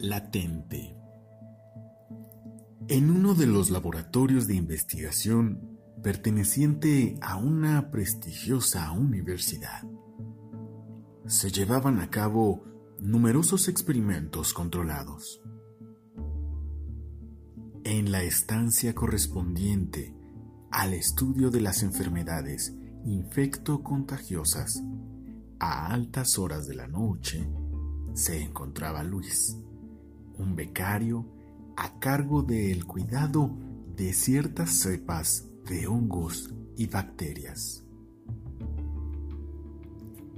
latente. En uno de los laboratorios de investigación perteneciente a una prestigiosa universidad, se llevaban a cabo numerosos experimentos controlados. En la estancia correspondiente al estudio de las enfermedades infecto-contagiosas, a altas horas de la noche, se encontraba Luis, un becario a cargo del cuidado de ciertas cepas de hongos y bacterias.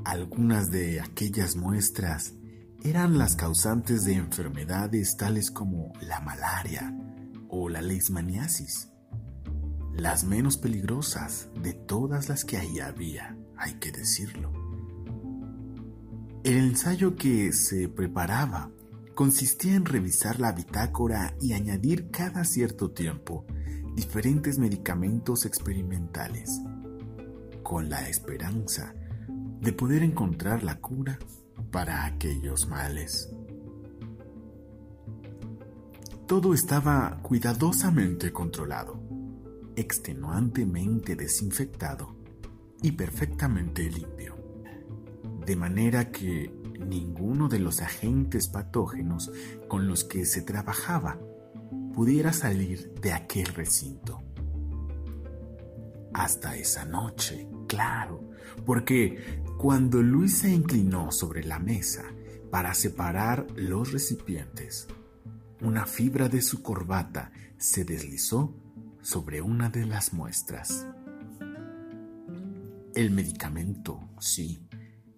Algunas de aquellas muestras eran las causantes de enfermedades tales como la malaria o la leishmaniasis, las menos peligrosas de todas las que ahí había, hay que decirlo. El ensayo que se preparaba consistía en revisar la bitácora y añadir cada cierto tiempo diferentes medicamentos experimentales, con la esperanza de poder encontrar la cura para aquellos males. Todo estaba cuidadosamente controlado, extenuantemente desinfectado y perfectamente limpio, de manera que ninguno de los agentes patógenos con los que se trabajaba pudiera salir de aquel recinto. Hasta esa noche, claro, porque cuando Luis se inclinó sobre la mesa para separar los recipientes, una fibra de su corbata se deslizó sobre una de las muestras. El medicamento, sí,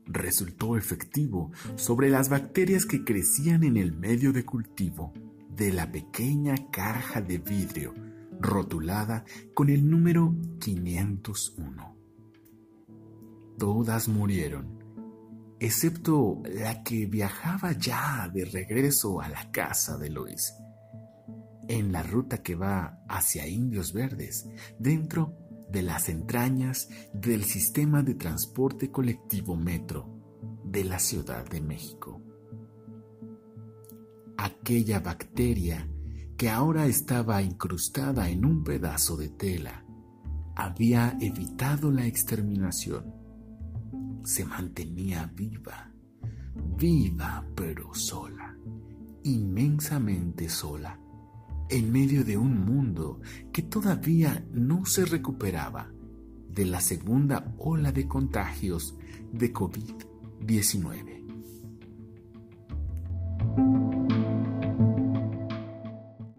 resultó efectivo sobre las bacterias que crecían en el medio de cultivo de la pequeña caja de vidrio rotulada con el número 501. Todas murieron, excepto la que viajaba ya de regreso a la casa de Luis, en la ruta que va hacia Indios Verdes, dentro de las entrañas del sistema de transporte colectivo metro de la Ciudad de México aquella bacteria que ahora estaba incrustada en un pedazo de tela había evitado la exterminación. Se mantenía viva, viva pero sola, inmensamente sola, en medio de un mundo que todavía no se recuperaba de la segunda ola de contagios de COVID-19.